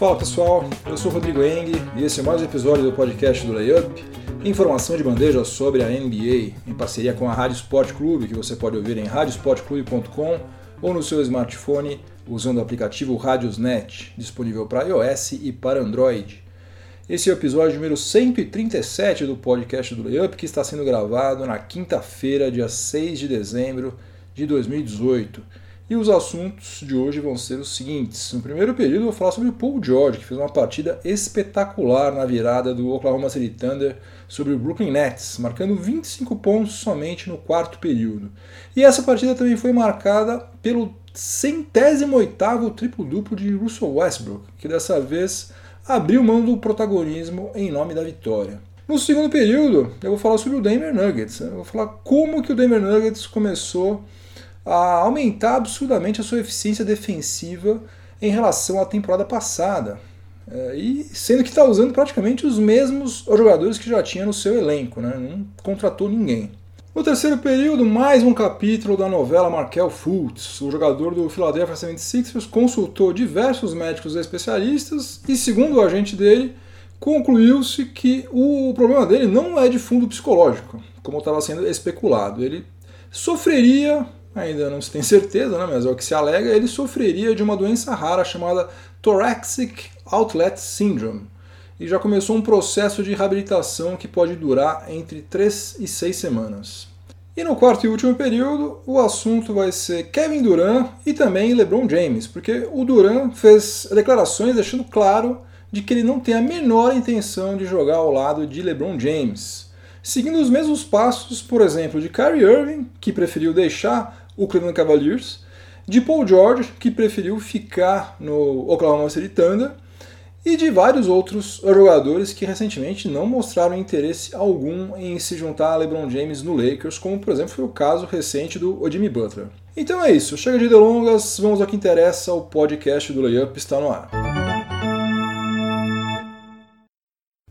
Fala pessoal, eu sou Rodrigo Eng e esse é mais um episódio do podcast do Layup, informação de bandeja sobre a NBA, em parceria com a Rádio Sport Clube, que você pode ouvir em radiosportclube.com ou no seu smartphone usando o aplicativo Radiosnet, disponível para iOS e para Android. Esse é o episódio número 137 do podcast do Layup, que está sendo gravado na quinta-feira, dia 6 de dezembro de 2018. E os assuntos de hoje vão ser os seguintes. No primeiro período, eu vou falar sobre o Paul George, que fez uma partida espetacular na virada do Oklahoma City Thunder sobre o Brooklyn Nets, marcando 25 pontos somente no quarto período. E essa partida também foi marcada pelo centésimo oitavo triplo-duplo de Russell Westbrook, que dessa vez abriu mão do protagonismo em nome da vitória. No segundo período, eu vou falar sobre o Denver Nuggets. Eu vou falar como que o Denver Nuggets começou a aumentar absurdamente a sua eficiência defensiva em relação à temporada passada. É, e sendo que está usando praticamente os mesmos jogadores que já tinha no seu elenco, né? não contratou ninguém. No terceiro período, mais um capítulo da novela Markel Fultz. O jogador do Philadelphia 76ers consultou diversos médicos especialistas e, segundo o agente dele, concluiu-se que o problema dele não é de fundo psicológico, como estava sendo especulado. Ele sofreria ainda não se tem certeza, né, mas é o que se alega, ele sofreria de uma doença rara chamada Thoracic Outlet Syndrome e já começou um processo de reabilitação que pode durar entre 3 e 6 semanas. E no quarto e último período, o assunto vai ser Kevin Durant e também LeBron James, porque o Durant fez declarações deixando claro de que ele não tem a menor intenção de jogar ao lado de LeBron James. Seguindo os mesmos passos, por exemplo, de Kyrie Irving, que preferiu deixar o Cleveland Cavaliers, de Paul George, que preferiu ficar no Oklahoma City Thunder, e de vários outros jogadores que recentemente não mostraram interesse algum em se juntar a LeBron James no Lakers, como por exemplo foi o caso recente do Jimmy Butler. Então é isso, chega de delongas, vamos ao que interessa, o podcast do Layup está no ar.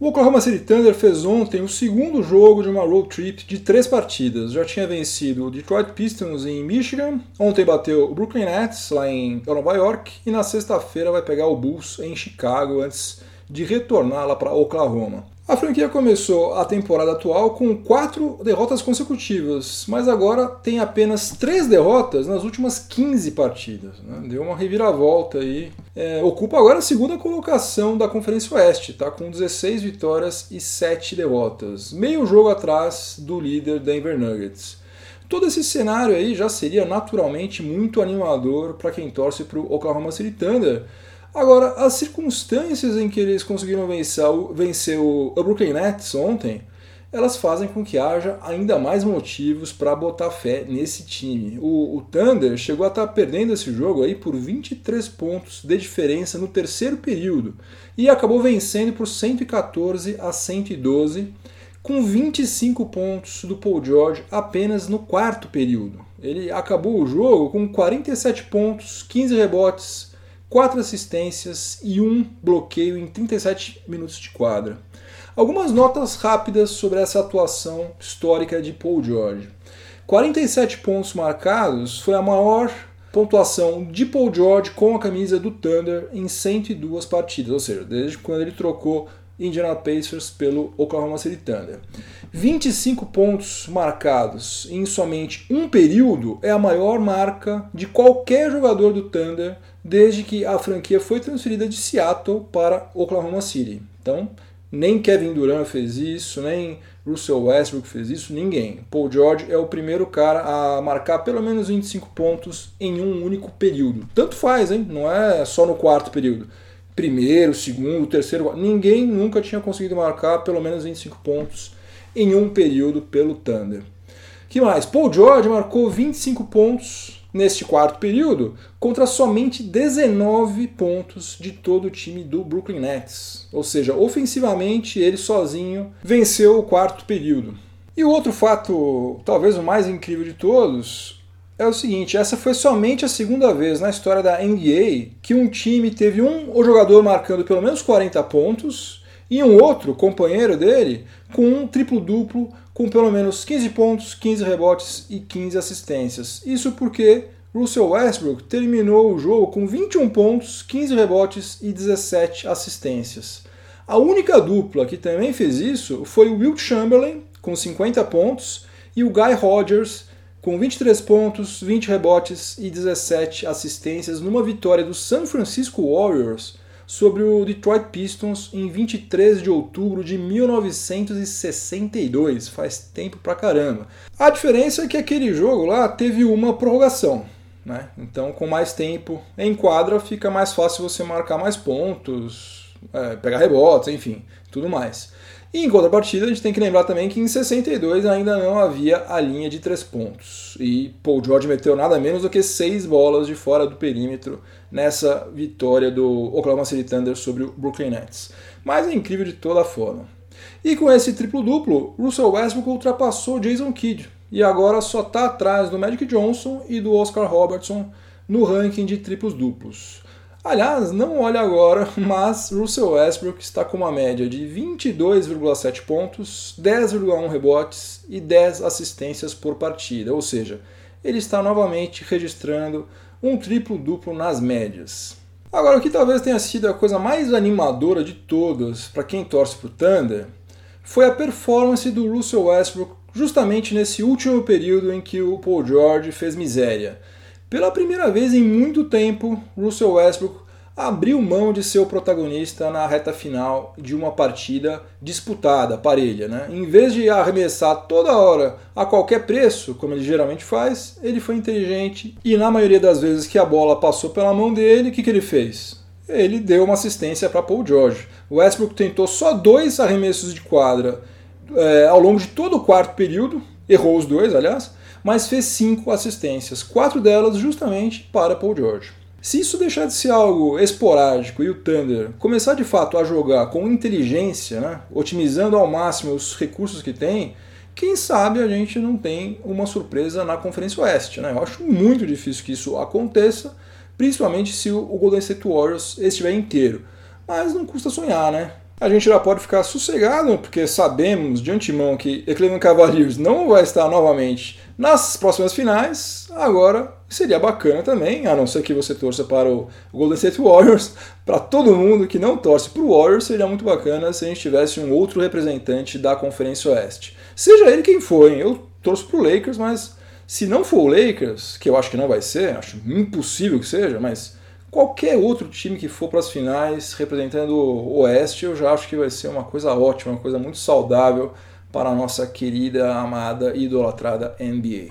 O Oklahoma City Thunder fez ontem o segundo jogo de uma road trip de três partidas. Já tinha vencido o Detroit Pistons em Michigan, ontem bateu o Brooklyn Nets lá em Nova York e na sexta-feira vai pegar o Bulls em Chicago antes de retornar lá para Oklahoma. A franquia começou a temporada atual com quatro derrotas consecutivas, mas agora tem apenas três derrotas nas últimas 15 partidas. Né? Deu uma reviravolta aí. É, ocupa agora a segunda colocação da Conferência Oeste, tá? com 16 vitórias e 7 derrotas, meio jogo atrás do líder Denver Nuggets. Todo esse cenário aí já seria naturalmente muito animador para quem torce para o Oklahoma City Thunder Agora, as circunstâncias em que eles conseguiram vencer, vencer o Brooklyn Nets ontem, elas fazem com que haja ainda mais motivos para botar fé nesse time. O, o, Thunder chegou a estar tá perdendo esse jogo aí por 23 pontos de diferença no terceiro período e acabou vencendo por 114 a 112, com 25 pontos do Paul George apenas no quarto período. Ele acabou o jogo com 47 pontos, 15 rebotes, quatro assistências e um bloqueio em 37 minutos de quadra. Algumas notas rápidas sobre essa atuação histórica de Paul George. 47 pontos marcados foi a maior pontuação de Paul George com a camisa do Thunder em 102 partidas, ou seja, desde quando ele trocou Indiana Pacers pelo Oklahoma City Thunder. 25 pontos marcados em somente um período é a maior marca de qualquer jogador do Thunder desde que a franquia foi transferida de Seattle para Oklahoma City. Então, nem Kevin Durant fez isso, nem Russell Westbrook fez isso, ninguém. Paul George é o primeiro cara a marcar pelo menos 25 pontos em um único período. Tanto faz, hein? Não é só no quarto período primeiro, segundo, terceiro. Ninguém nunca tinha conseguido marcar pelo menos 25 pontos em um período pelo Thunder. que mais? Paul George marcou 25 pontos neste quarto período contra somente 19 pontos de todo o time do Brooklyn Nets. Ou seja, ofensivamente ele sozinho venceu o quarto período. E o outro fato, talvez o mais incrível de todos, é o seguinte: essa foi somente a segunda vez na história da NBA que um time teve um jogador marcando pelo menos 40 pontos e um outro companheiro dele com um triplo-duplo com pelo menos 15 pontos, 15 rebotes e 15 assistências. Isso porque Russell Westbrook terminou o jogo com 21 pontos, 15 rebotes e 17 assistências. A única dupla que também fez isso foi o Wilt Chamberlain, com 50 pontos, e o Guy Rodgers, com 23 pontos, 20 rebotes e 17 assistências, numa vitória do San Francisco Warriors sobre o Detroit Pistons em 23 de outubro de 1962. Faz tempo pra caramba. A diferença é que aquele jogo lá teve uma prorrogação. Né? Então, com mais tempo em quadra, fica mais fácil você marcar mais pontos, é, pegar rebotes, enfim, tudo mais. E em contrapartida, a gente tem que lembrar também que em 62 ainda não havia a linha de três pontos. E Paul George meteu nada menos do que seis bolas de fora do perímetro nessa vitória do Oklahoma City Thunder sobre o Brooklyn Nets. Mas é incrível de toda forma. E com esse triplo-duplo, Russell Westbrook ultrapassou Jason Kidd e agora só está atrás do Magic Johnson e do Oscar Robertson no ranking de triplos-duplos. Aliás, não olha agora, mas Russell Westbrook está com uma média de 22,7 pontos, 10,1 rebotes e 10 assistências por partida, ou seja, ele está novamente registrando um triplo-duplo nas médias. Agora, o que talvez tenha sido a coisa mais animadora de todas para quem torce para o Thunder foi a performance do Russell Westbrook justamente nesse último período em que o Paul George fez miséria. Pela primeira vez em muito tempo, Russell Westbrook abriu mão de ser o protagonista na reta final de uma partida disputada, parelha. Né? Em vez de arremessar toda hora a qualquer preço, como ele geralmente faz, ele foi inteligente e na maioria das vezes que a bola passou pela mão dele, o que, que ele fez? Ele deu uma assistência para Paul George. O Westbrook tentou só dois arremessos de quadra é, ao longo de todo o quarto período, errou os dois, aliás, mas fez cinco assistências, quatro delas justamente para Paul George. Se isso deixar de ser algo esporádico e o Thunder começar de fato a jogar com inteligência, né, otimizando ao máximo os recursos que tem, quem sabe a gente não tem uma surpresa na Conferência Oeste. Né? Eu acho muito difícil que isso aconteça, principalmente se o Golden State Warriors estiver inteiro. Mas não custa sonhar, né? a gente já pode ficar sossegado, porque sabemos de antemão que Cleveland Cavaliers não vai estar novamente nas próximas finais. Agora seria bacana também, a não ser que você torça para o Golden State Warriors, para todo mundo que não torce para o Warriors, seria muito bacana se a gente tivesse um outro representante da Conferência Oeste. Seja ele quem for, hein? eu torço para o Lakers, mas se não for o Lakers, que eu acho que não vai ser, acho impossível que seja, mas Qualquer outro time que for para as finais representando o Oeste, eu já acho que vai ser uma coisa ótima, uma coisa muito saudável para a nossa querida, amada e idolatrada NBA.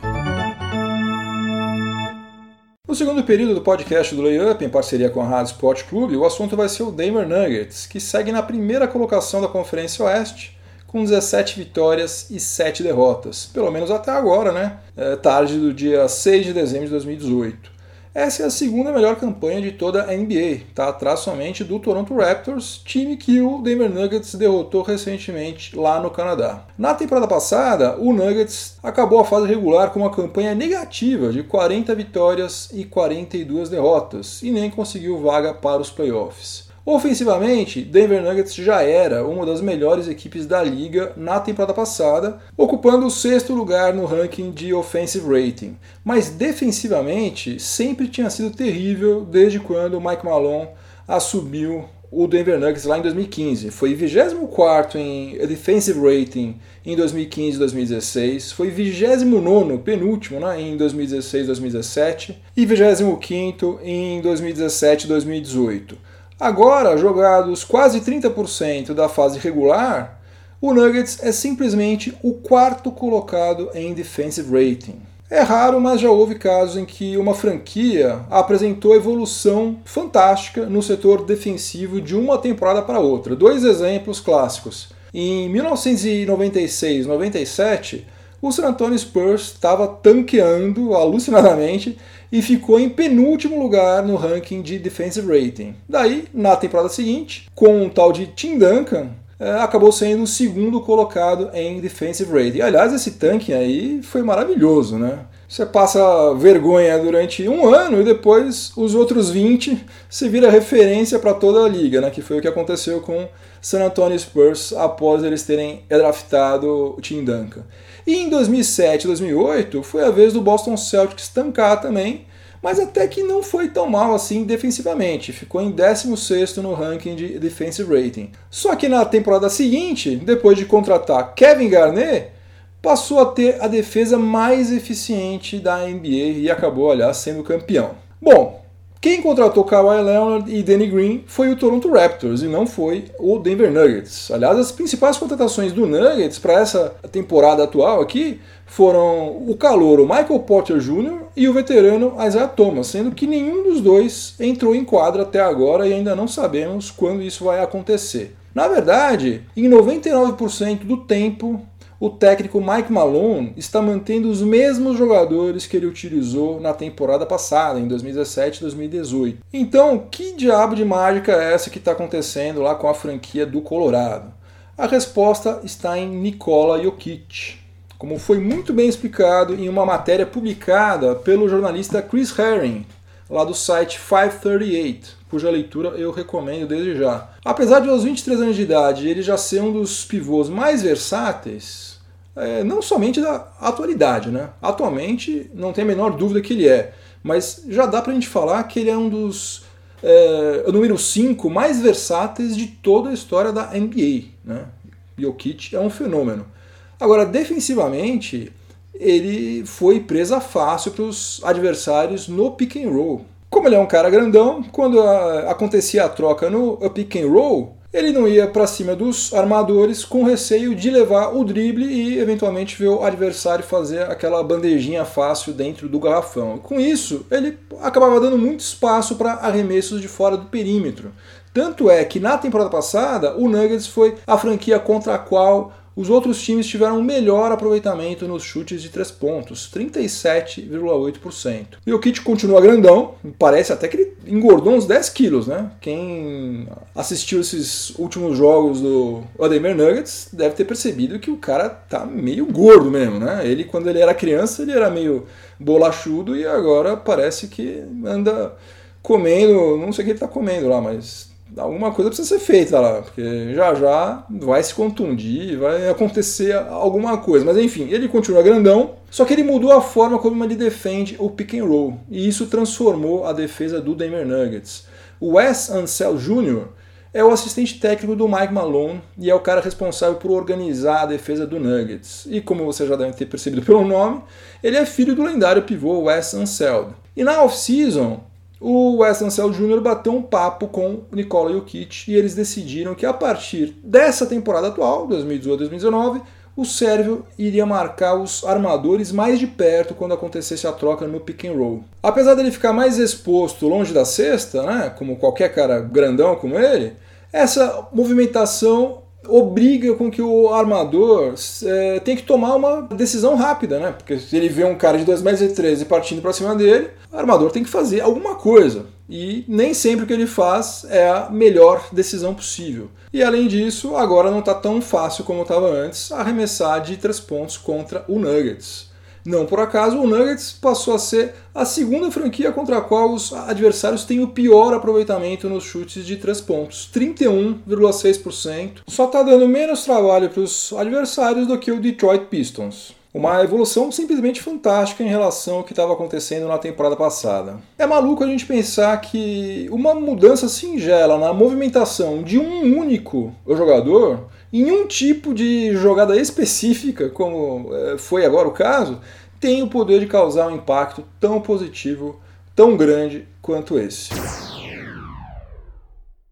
No segundo período do podcast do Layup, em parceria com a Rádio Sport Clube, o assunto vai ser o Denver Nuggets, que segue na primeira colocação da Conferência Oeste, com 17 vitórias e 7 derrotas, pelo menos até agora, né? É, tarde do dia 6 de dezembro de 2018. Essa é a segunda melhor campanha de toda a NBA, está atrás somente do Toronto Raptors, time que o Denver Nuggets derrotou recentemente lá no Canadá. Na temporada passada, o Nuggets acabou a fase regular com uma campanha negativa de 40 vitórias e 42 derrotas e nem conseguiu vaga para os playoffs. Ofensivamente, Denver Nuggets já era uma das melhores equipes da liga na temporada passada, ocupando o sexto lugar no ranking de offensive rating. Mas defensivamente sempre tinha sido terrível desde quando Mike Malone assumiu o Denver Nuggets lá em 2015. Foi 24 em defensive rating em 2015 e 2016, foi 29 penúltimo né, em 2016 e 2017 e 25 em 2017 e 2018. Agora, jogados quase 30% da fase regular, o Nuggets é simplesmente o quarto colocado em defensive rating. É raro, mas já houve casos em que uma franquia apresentou evolução fantástica no setor defensivo de uma temporada para outra. Dois exemplos clássicos. Em 1996-97, o San Antonio Spurs estava tanqueando alucinadamente e ficou em penúltimo lugar no ranking de defensive rating. Daí, na temporada seguinte, com um tal de Tim Duncan, é, acabou sendo o segundo colocado em defensive rating. Aliás, esse tanque aí foi maravilhoso, né? Você passa vergonha durante um ano e depois os outros 20 se vira referência para toda a liga, né? Que foi o que aconteceu com San Antonio Spurs após eles terem draftado o Tim Duncan. E em 2007 2008 foi a vez do Boston Celtics tancar também, mas até que não foi tão mal assim defensivamente, ficou em 16 no ranking de defensive rating. Só que na temporada seguinte, depois de contratar Kevin Garnett, passou a ter a defesa mais eficiente da NBA e acabou, aliás, sendo campeão. Bom, quem contratou Kawhi Leonard e Danny Green foi o Toronto Raptors e não foi o Denver Nuggets. Aliás, as principais contratações do Nuggets para essa temporada atual aqui foram o calouro Michael Porter Jr. e o veterano Isaiah Thomas, sendo que nenhum dos dois entrou em quadra até agora e ainda não sabemos quando isso vai acontecer. Na verdade, em 99% do tempo, o técnico Mike Malone está mantendo os mesmos jogadores que ele utilizou na temporada passada, em 2017 e 2018. Então, que diabo de mágica é essa que está acontecendo lá com a franquia do Colorado? A resposta está em Nikola Jokic. Como foi muito bem explicado em uma matéria publicada pelo jornalista Chris Herring, lá do site 538, cuja leitura eu recomendo desde já. Apesar de aos 23 anos de idade ele já ser um dos pivôs mais versáteis, é, não somente da atualidade, né? Atualmente não tem a menor dúvida que ele é, mas já dá pra gente falar que ele é um dos é, o número 5 mais versáteis de toda a história da NBA, né? Jokic é um fenômeno. Agora, defensivamente, ele foi presa fácil para os adversários no pick and roll. Como ele é um cara grandão, quando a, acontecia a troca no pick and roll, ele não ia para cima dos armadores com receio de levar o drible e eventualmente ver o adversário fazer aquela bandejinha fácil dentro do garrafão. Com isso, ele acabava dando muito espaço para arremessos de fora do perímetro. Tanto é que na temporada passada, o Nuggets foi a franquia contra a qual os outros times tiveram um melhor aproveitamento nos chutes de três pontos, 37,8%. E o Kit continua grandão, parece até que ele engordou uns 10 quilos, né? Quem assistiu esses últimos jogos do Denver Nuggets deve ter percebido que o cara tá meio gordo mesmo, né? Ele, quando ele era criança, ele era meio bolachudo e agora parece que anda comendo, não sei o que ele tá comendo lá, mas alguma coisa precisa ser feita lá, porque já já vai se contundir, vai acontecer alguma coisa. Mas enfim, ele continua grandão, só que ele mudou a forma como ele defende o pick and roll, e isso transformou a defesa do Denver Nuggets. O Wes Ansel Jr. é o assistente técnico do Mike Malone e é o cara responsável por organizar a defesa do Nuggets. E como você já deve ter percebido pelo nome, ele é filho do lendário pivô Wes Anseld. E na off-season, o Wes Anseld Jr. bateu um papo com o Nikola Jokic e eles decidiram que a partir dessa temporada atual, 2018-2019, o sérvio iria marcar os armadores mais de perto quando acontecesse a troca no pick and roll. Apesar dele ficar mais exposto longe da cesta, né, como qualquer cara grandão como ele, essa movimentação obriga com que o armador é, tem que tomar uma decisão rápida, né? Porque se ele vê um cara de 2 metros e 13 partindo para cima dele, o armador tem que fazer alguma coisa. E nem sempre o que ele faz é a melhor decisão possível. E além disso, agora não está tão fácil como estava antes arremessar de três pontos contra o Nuggets. Não por acaso, o Nuggets passou a ser a segunda franquia contra a qual os adversários têm o pior aproveitamento nos chutes de três pontos, 31,6%. Só está dando menos trabalho para os adversários do que o Detroit Pistons. Uma evolução simplesmente fantástica em relação ao que estava acontecendo na temporada passada. É maluco a gente pensar que uma mudança singela na movimentação de um único jogador em um tipo de jogada específica, como é, foi agora o caso, tem o poder de causar um impacto tão positivo, tão grande quanto esse.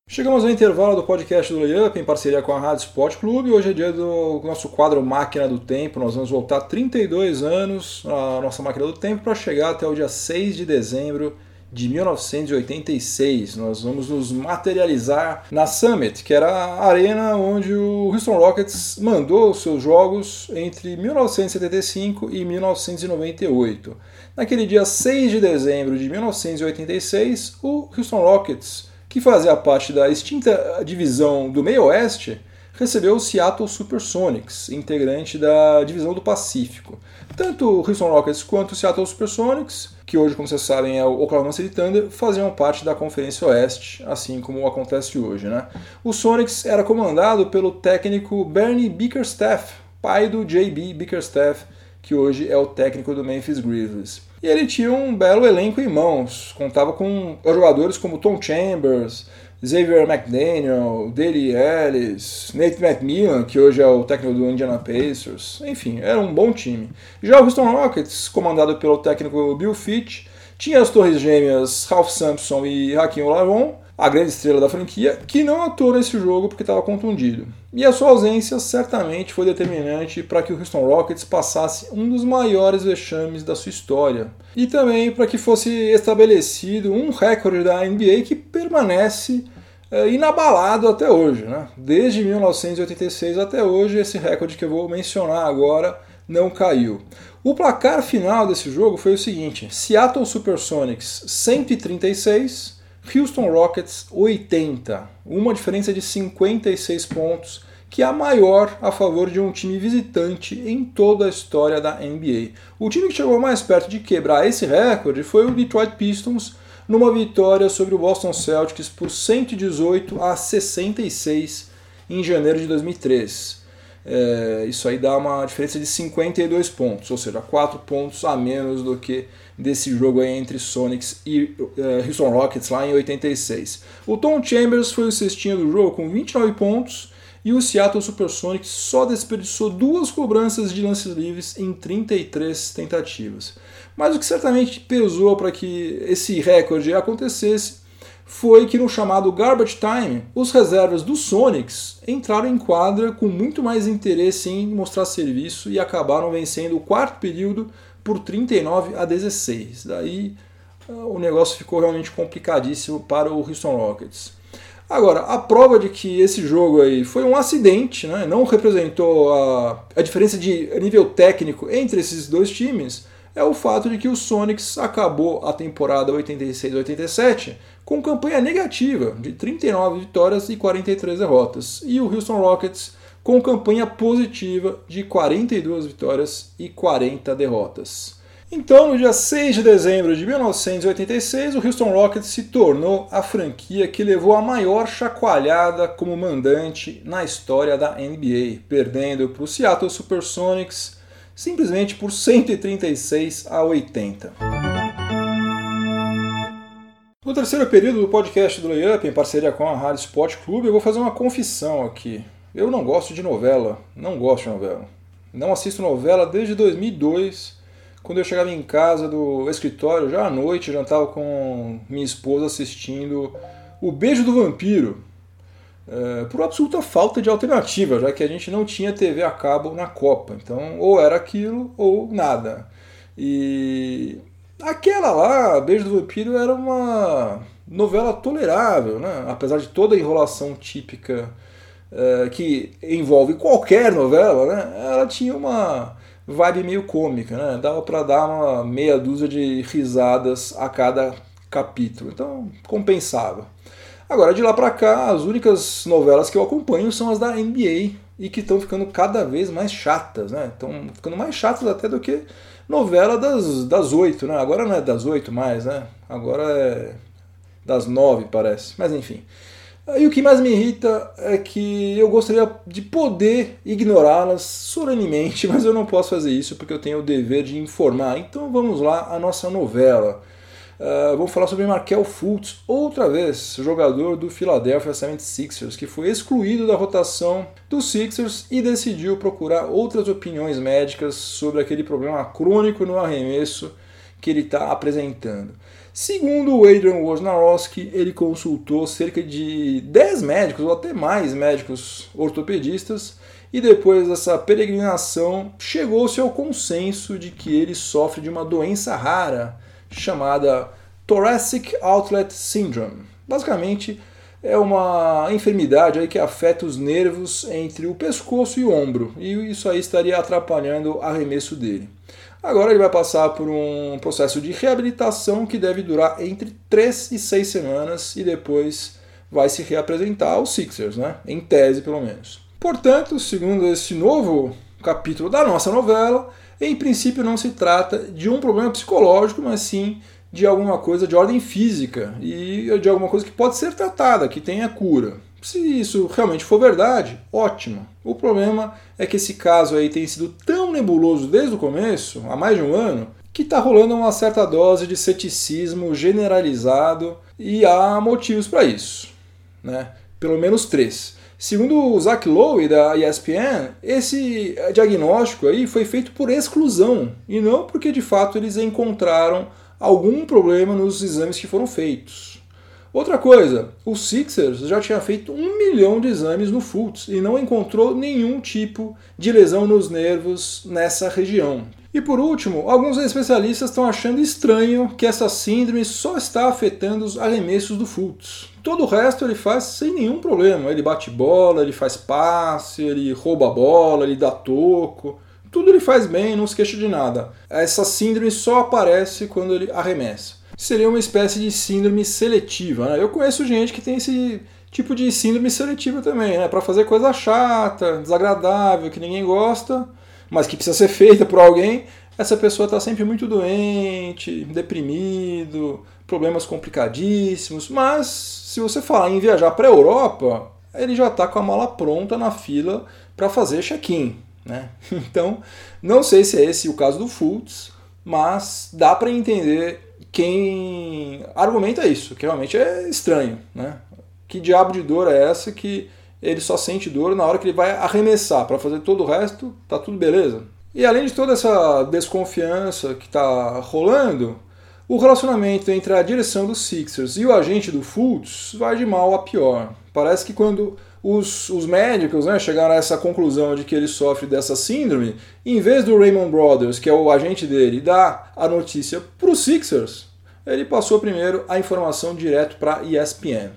Chegamos ao intervalo do podcast do Layup em parceria com a Rádio Sport Clube. Hoje é dia do nosso quadro Máquina do Tempo. Nós vamos voltar 32 anos na nossa Máquina do Tempo para chegar até o dia 6 de dezembro de 1986. Nós vamos nos materializar na Summit, que era a arena onde o Houston Rockets mandou seus jogos entre 1975 e 1998. Naquele dia 6 de dezembro de 1986, o Houston Rockets, que fazia parte da extinta divisão do Meio Oeste, recebeu o Seattle Supersonics, integrante da divisão do Pacífico. Tanto o Houston Rockets quanto o Seattle Supersonics que hoje, como vocês sabem, é o Oklahoma City Thunder, faziam parte da Conferência Oeste, assim como acontece hoje. Né? O Sonics era comandado pelo técnico Bernie Bickerstaff, pai do JB Bickerstaff, que hoje é o técnico do Memphis Grizzlies. E ele tinha um belo elenco em mãos, contava com jogadores como Tom Chambers, Xavier McDaniel, Dele Ellis, Nate McMillan, que hoje é o técnico do Indiana Pacers, enfim, era um bom time. Já o Houston Rockets, comandado pelo técnico Bill Fitch, tinha as torres gêmeas Ralph Sampson e Hakim Olajuwon, a grande estrela da franquia, que não atuou nesse jogo porque estava contundido. E a sua ausência certamente foi determinante para que o Houston Rockets passasse um dos maiores vexames da sua história. E também para que fosse estabelecido um recorde da NBA que permanece é, inabalado até hoje. Né? Desde 1986 até hoje, esse recorde que eu vou mencionar agora não caiu. O placar final desse jogo foi o seguinte: Seattle Supersonics 136, Houston Rockets 80, uma diferença de 56 pontos, que é a maior a favor de um time visitante em toda a história da NBA. O time que chegou mais perto de quebrar esse recorde foi o Detroit Pistons, numa vitória sobre o Boston Celtics por 118 a 66 em janeiro de 2003. É, isso aí dá uma diferença de 52 pontos, ou seja, 4 pontos a menos do que desse jogo aí entre Sonics e uh, Houston Rockets lá em 86. O Tom Chambers foi o cestinho do jogo com 29 pontos e o Seattle Supersonics só desperdiçou duas cobranças de lances livres em 33 tentativas. Mas o que certamente pesou para que esse recorde acontecesse foi que no chamado Garbage Time, os reservas do Sonics entraram em quadra com muito mais interesse em mostrar serviço e acabaram vencendo o quarto período por 39 a 16. Daí ah, o negócio ficou realmente complicadíssimo para o Houston Rockets. Agora, a prova de que esse jogo aí foi um acidente, né? não representou a, a diferença de nível técnico entre esses dois times, é o fato de que o Sonics acabou a temporada 86-87 com campanha negativa de 39 vitórias e 43 derrotas, e o Houston Rockets com campanha positiva de 42 vitórias e 40 derrotas. Então, no dia 6 de dezembro de 1986, o Houston Rockets se tornou a franquia que levou a maior chacoalhada como mandante na história da NBA, perdendo para o Seattle Supersonics simplesmente por 136 a 80. No terceiro período do podcast do Layup, em parceria com a Rádio Sport Clube, eu vou fazer uma confissão aqui. Eu não gosto de novela, não gosto de novela. Não assisto novela desde 2002, quando eu chegava em casa do escritório, já à noite, já estava com minha esposa assistindo O Beijo do Vampiro, é, por absoluta falta de alternativa, já que a gente não tinha TV a cabo na Copa. Então, ou era aquilo ou nada. E aquela lá, Beijo do Vampiro, era uma novela tolerável, né? apesar de toda a enrolação típica eh, que envolve qualquer novela, né, ela tinha uma vibe meio cômica, né? Dava para dar uma meia dúzia de risadas a cada capítulo, então compensava. Agora de lá para cá, as únicas novelas que eu acompanho são as da NBA e que estão ficando cada vez mais chatas, né? Estão ficando mais chatas até do que novela das das oito, né? Agora não é das oito mais, né? Agora é das nove parece, mas enfim. E o que mais me irrita é que eu gostaria de poder ignorá-las solenemente, mas eu não posso fazer isso porque eu tenho o dever de informar. Então vamos lá, a nossa novela. Uh, vamos falar sobre Markel Fultz, outra vez, jogador do Philadelphia 76ers, que foi excluído da rotação dos Sixers e decidiu procurar outras opiniões médicas sobre aquele problema crônico no arremesso que ele está apresentando. Segundo o Adrian Wojnarowski, ele consultou cerca de 10 médicos ou até mais médicos ortopedistas e depois dessa peregrinação chegou-se ao consenso de que ele sofre de uma doença rara chamada Thoracic Outlet Syndrome. Basicamente, é uma enfermidade aí que afeta os nervos entre o pescoço e o ombro, e isso aí estaria atrapalhando o arremesso dele. Agora ele vai passar por um processo de reabilitação que deve durar entre 3 e 6 semanas e depois vai se reapresentar aos Sixers, né? em tese pelo menos. Portanto, segundo esse novo capítulo da nossa novela, em princípio não se trata de um problema psicológico, mas sim de alguma coisa de ordem física e de alguma coisa que pode ser tratada, que tenha cura. Se isso realmente for verdade, ótimo. O problema é que esse caso aí tem sido tão nebuloso desde o começo, há mais de um ano, que está rolando uma certa dose de ceticismo generalizado e há motivos para isso. Né? Pelo menos três. Segundo o Zach Lowe da ESPN, esse diagnóstico aí foi feito por exclusão e não porque de fato eles encontraram algum problema nos exames que foram feitos. Outra coisa, o Sixers já tinha feito um milhão de exames no Fultz e não encontrou nenhum tipo de lesão nos nervos nessa região. E por último, alguns especialistas estão achando estranho que essa síndrome só está afetando os arremessos do Fultz. Todo o resto ele faz sem nenhum problema. Ele bate bola, ele faz passe, ele rouba a bola, ele dá toco. Tudo ele faz bem, não se queixa de nada. Essa síndrome só aparece quando ele arremessa seria uma espécie de síndrome seletiva. Né? Eu conheço gente que tem esse tipo de síndrome seletiva também, né? para fazer coisa chata, desagradável, que ninguém gosta, mas que precisa ser feita por alguém. Essa pessoa está sempre muito doente, deprimido, problemas complicadíssimos. Mas se você falar em viajar para a Europa, ele já está com a mala pronta na fila para fazer check-in. Né? Então, não sei se é esse o caso do Fultz, mas dá para entender quem argumenta isso, que realmente é estranho, né? Que diabo de dor é essa que ele só sente dor na hora que ele vai arremessar, para fazer todo o resto, tá tudo beleza. E além de toda essa desconfiança que está rolando, o relacionamento entre a direção dos Sixers e o agente do Fultz vai de mal a pior. Parece que quando os, os médicos né, chegaram a essa conclusão de que ele sofre dessa síndrome, em vez do Raymond Brothers, que é o agente dele, dar a notícia para os Sixers, ele passou primeiro a informação direto para ESPN.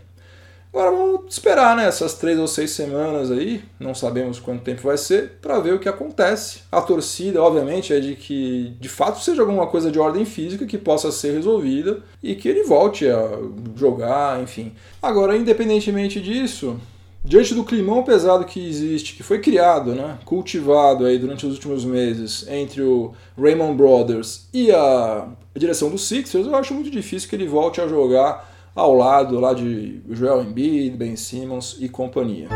Agora vamos esperar né, essas três ou seis semanas aí, não sabemos quanto tempo vai ser, para ver o que acontece. A torcida, obviamente, é de que de fato seja alguma coisa de ordem física que possa ser resolvida e que ele volte a jogar, enfim. Agora, independentemente disso, diante do climão pesado que existe, que foi criado, né, cultivado aí durante os últimos meses entre o Raymond Brothers e a direção dos Sixers, eu acho muito difícil que ele volte a jogar ao lado lá de Joel Embiid, Ben Simmons e companhia.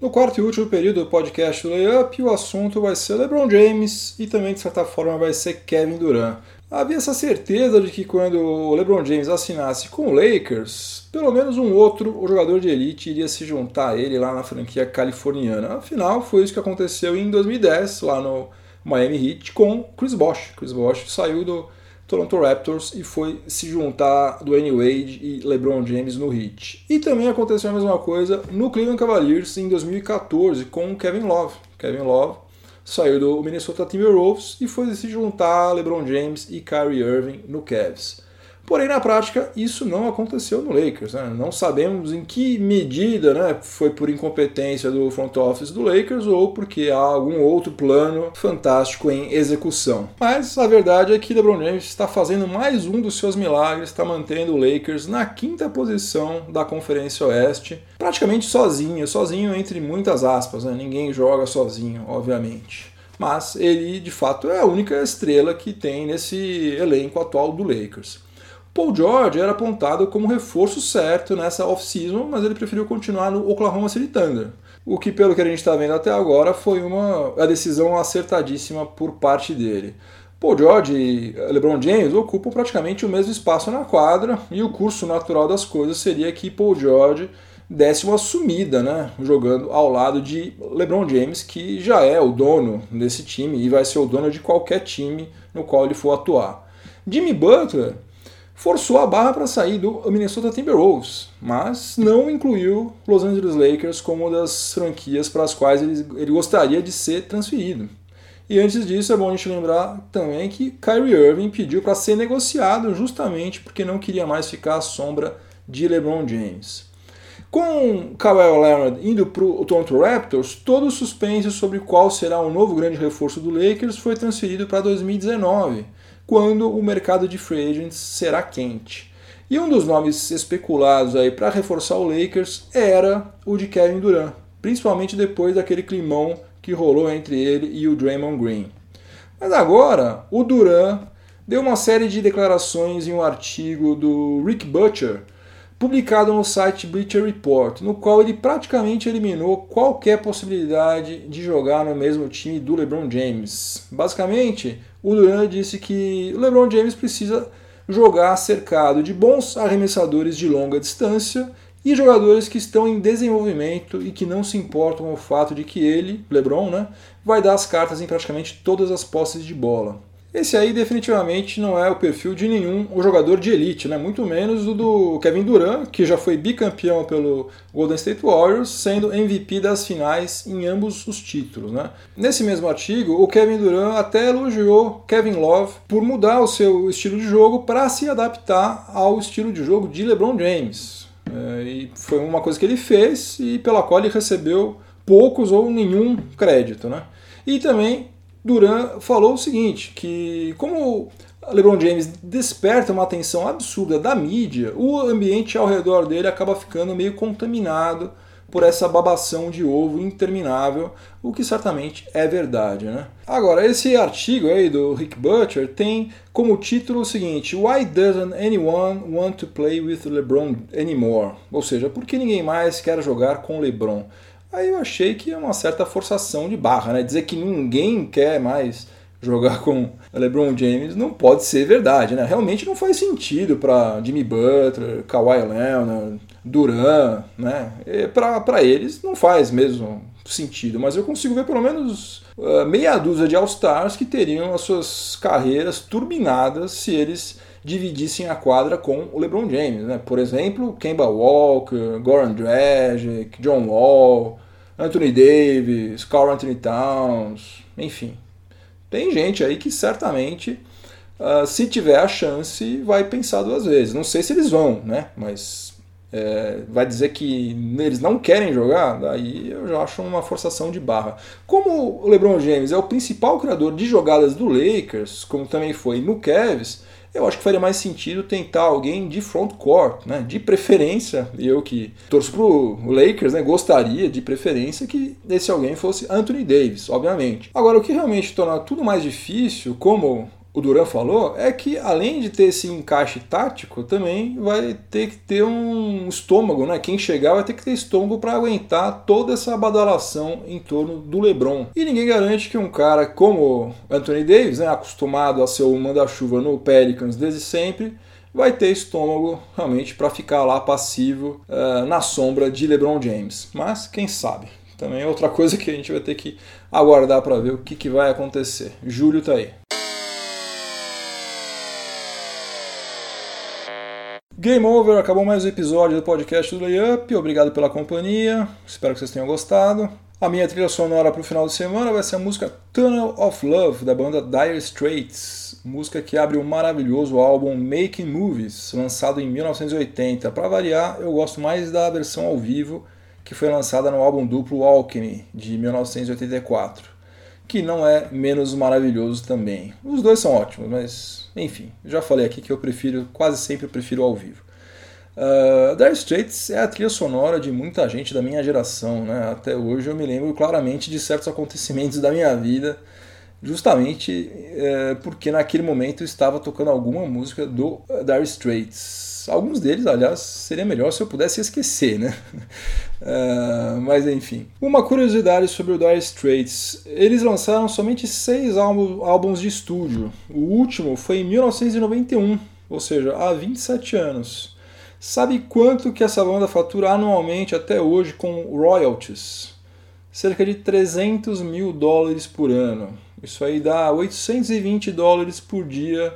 No quarto e último período do podcast Layup, o assunto vai ser LeBron James e também, de certa forma, vai ser Kevin Durant. Havia essa certeza de que quando o LeBron James assinasse com o Lakers, pelo menos um outro jogador de elite iria se juntar a ele lá na franquia californiana. Afinal, foi isso que aconteceu em 2010, lá no Miami Heat, com Chris Bosh. Chris Bosh saiu do Toronto Raptors e foi se juntar Dwayne Wade e LeBron James no Heat. E também aconteceu a mesma coisa no Cleveland Cavaliers em 2014 com Kevin Love. Kevin Love saiu do Minnesota Timberwolves e foi se juntar LeBron James e Kyrie Irving no Cavs. Porém, na prática, isso não aconteceu no Lakers. Né? Não sabemos em que medida né, foi por incompetência do front office do Lakers ou porque há algum outro plano fantástico em execução. Mas a verdade é que LeBron James está fazendo mais um dos seus milagres, está mantendo o Lakers na quinta posição da Conferência Oeste, praticamente sozinho, sozinho entre muitas aspas. Né? Ninguém joga sozinho, obviamente mas ele de fato é a única estrela que tem nesse elenco atual do Lakers. Paul George era apontado como reforço certo nessa off-season, mas ele preferiu continuar no Oklahoma City Thunder. O que, pelo que a gente está vendo até agora, foi uma a decisão acertadíssima por parte dele. Paul George e LeBron James ocupam praticamente o mesmo espaço na quadra e o curso natural das coisas seria que Paul George desse uma sumida, né, jogando ao lado de LeBron James, que já é o dono desse time e vai ser o dono de qualquer time no qual ele for atuar. Jimmy Butler forçou a barra para sair do Minnesota Timberwolves, mas não incluiu Los Angeles Lakers como uma das franquias para as quais ele, ele gostaria de ser transferido. E antes disso, é bom a gente lembrar também que Kyrie Irving pediu para ser negociado justamente porque não queria mais ficar à sombra de LeBron James. Com Kawhi Leonard indo para o Toronto Raptors, todo o suspense sobre qual será o novo grande reforço do Lakers foi transferido para 2019 quando o mercado de free agents será quente. E um dos nomes especulados aí para reforçar o Lakers era o de Kevin Durant, principalmente depois daquele climão que rolou entre ele e o Draymond Green. Mas agora, o Durant deu uma série de declarações em um artigo do Rick Butcher publicado no site Bleacher Report, no qual ele praticamente eliminou qualquer possibilidade de jogar no mesmo time do LeBron James. Basicamente, o Durant disse que o LeBron James precisa jogar cercado de bons arremessadores de longa distância e jogadores que estão em desenvolvimento e que não se importam com o fato de que ele, LeBron, né, vai dar as cartas em praticamente todas as posses de bola. Esse aí definitivamente não é o perfil de nenhum jogador de elite, né? muito menos o do Kevin Durant, que já foi bicampeão pelo Golden State Warriors, sendo MVP das finais em ambos os títulos. Né? Nesse mesmo artigo, o Kevin Durant até elogiou Kevin Love por mudar o seu estilo de jogo para se adaptar ao estilo de jogo de LeBron James. É, e foi uma coisa que ele fez e pela qual ele recebeu poucos ou nenhum crédito. Né? E também Duran falou o seguinte, que como LeBron James desperta uma atenção absurda da mídia, o ambiente ao redor dele acaba ficando meio contaminado por essa babação de ovo interminável, o que certamente é verdade, né? Agora, esse artigo aí do Rick Butcher tem como título o seguinte: Why doesn't anyone want to play with LeBron anymore? Ou seja, por que ninguém mais quer jogar com LeBron? Aí eu achei que é uma certa forçação de barra, né? Dizer que ninguém quer mais jogar com LeBron James não pode ser verdade, né? Realmente não faz sentido para Jimmy Butler, Kawhi Leonard, Duran, né? Para eles não faz mesmo sentido, mas eu consigo ver pelo menos uh, meia dúzia de All-Stars que teriam as suas carreiras turbinadas se eles dividissem a quadra com o LeBron James. Né? Por exemplo, Kemba Walker, Goran Dragic, John Wall, Anthony Davis, Carl Anthony Towns, enfim. Tem gente aí que certamente, uh, se tiver a chance, vai pensar duas vezes. Não sei se eles vão, né? Mas é, vai dizer que eles não querem jogar, daí eu já acho uma forçação de barra. Como o LeBron James é o principal criador de jogadas do Lakers, como também foi no Cavs, eu acho que faria mais sentido tentar alguém de front court, né? De preferência, eu que torço pro Lakers, né? Gostaria de preferência que esse alguém fosse Anthony Davis, obviamente. Agora, o que realmente torna tudo mais difícil, como o Duran falou é que além de ter esse encaixe tático, também vai ter que ter um estômago, né? Quem chegar vai ter que ter estômago para aguentar toda essa badalação em torno do LeBron. E ninguém garante que um cara como Anthony Davis, né, acostumado a ser o manda-chuva no Pelicans desde sempre, vai ter estômago realmente para ficar lá passivo uh, na sombra de LeBron James. Mas quem sabe? Também é outra coisa que a gente vai ter que aguardar para ver o que, que vai acontecer. Júlio tá aí. Game over, acabou mais um episódio do podcast do Layup. Obrigado pela companhia, espero que vocês tenham gostado. A minha trilha sonora para o final de semana vai ser a música Tunnel of Love, da banda Dire Straits, música que abre o um maravilhoso álbum Making Movies, lançado em 1980. Para variar, eu gosto mais da versão ao vivo, que foi lançada no álbum duplo Alchemy, de 1984 que não é menos maravilhoso também. Os dois são ótimos, mas enfim, já falei aqui que eu prefiro, quase sempre prefiro ao vivo. Uh, Dire Straits é a trilha sonora de muita gente da minha geração, né? Até hoje eu me lembro claramente de certos acontecimentos da minha vida, justamente uh, porque naquele momento eu estava tocando alguma música do Dire Straits. Alguns deles, aliás, seria melhor se eu pudesse esquecer, né? Uh, mas enfim. Uma curiosidade sobre o Dire Straits: eles lançaram somente seis álbuns de estúdio. O último foi em 1991, ou seja, há 27 anos. Sabe quanto que essa banda fatura anualmente até hoje com royalties? Cerca de 300 mil dólares por ano. Isso aí dá 820 dólares por dia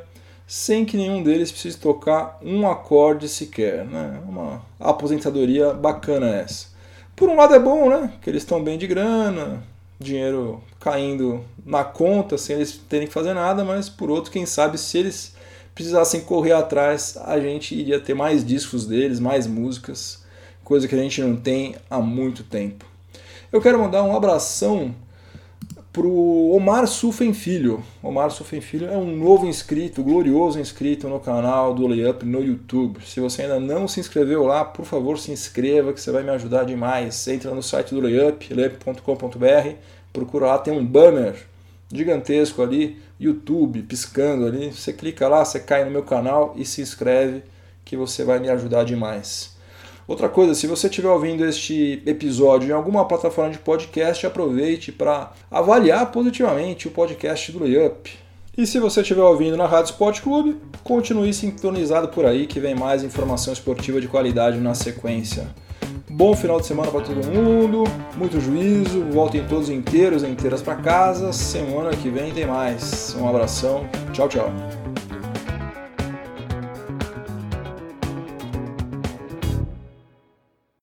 sem que nenhum deles precise tocar um acorde sequer. Né? Uma aposentadoria bacana essa. Por um lado é bom, né? Que eles estão bem de grana, dinheiro caindo na conta sem eles terem que fazer nada, mas por outro, quem sabe se eles precisassem correr atrás, a gente iria ter mais discos deles, mais músicas, coisa que a gente não tem há muito tempo. Eu quero mandar um abração pro Omar Sufen Filho. Omar Sufen Filho é um novo inscrito, glorioso inscrito no canal do Layup no YouTube. Se você ainda não se inscreveu lá, por favor se inscreva que você vai me ajudar demais. Entra no site do Layup, layup.com.br, procura lá, tem um banner gigantesco ali, YouTube piscando ali. Você clica lá, você cai no meu canal e se inscreve que você vai me ajudar demais. Outra coisa, se você estiver ouvindo este episódio em alguma plataforma de podcast, aproveite para avaliar positivamente o podcast do Layup. E se você estiver ouvindo na Rádio Sport Clube, continue sintonizado por aí que vem mais informação esportiva de qualidade na sequência. Bom final de semana para todo mundo, muito juízo, voltem todos inteiros e inteiras para casa. Semana que vem tem mais. Um abração, tchau, tchau.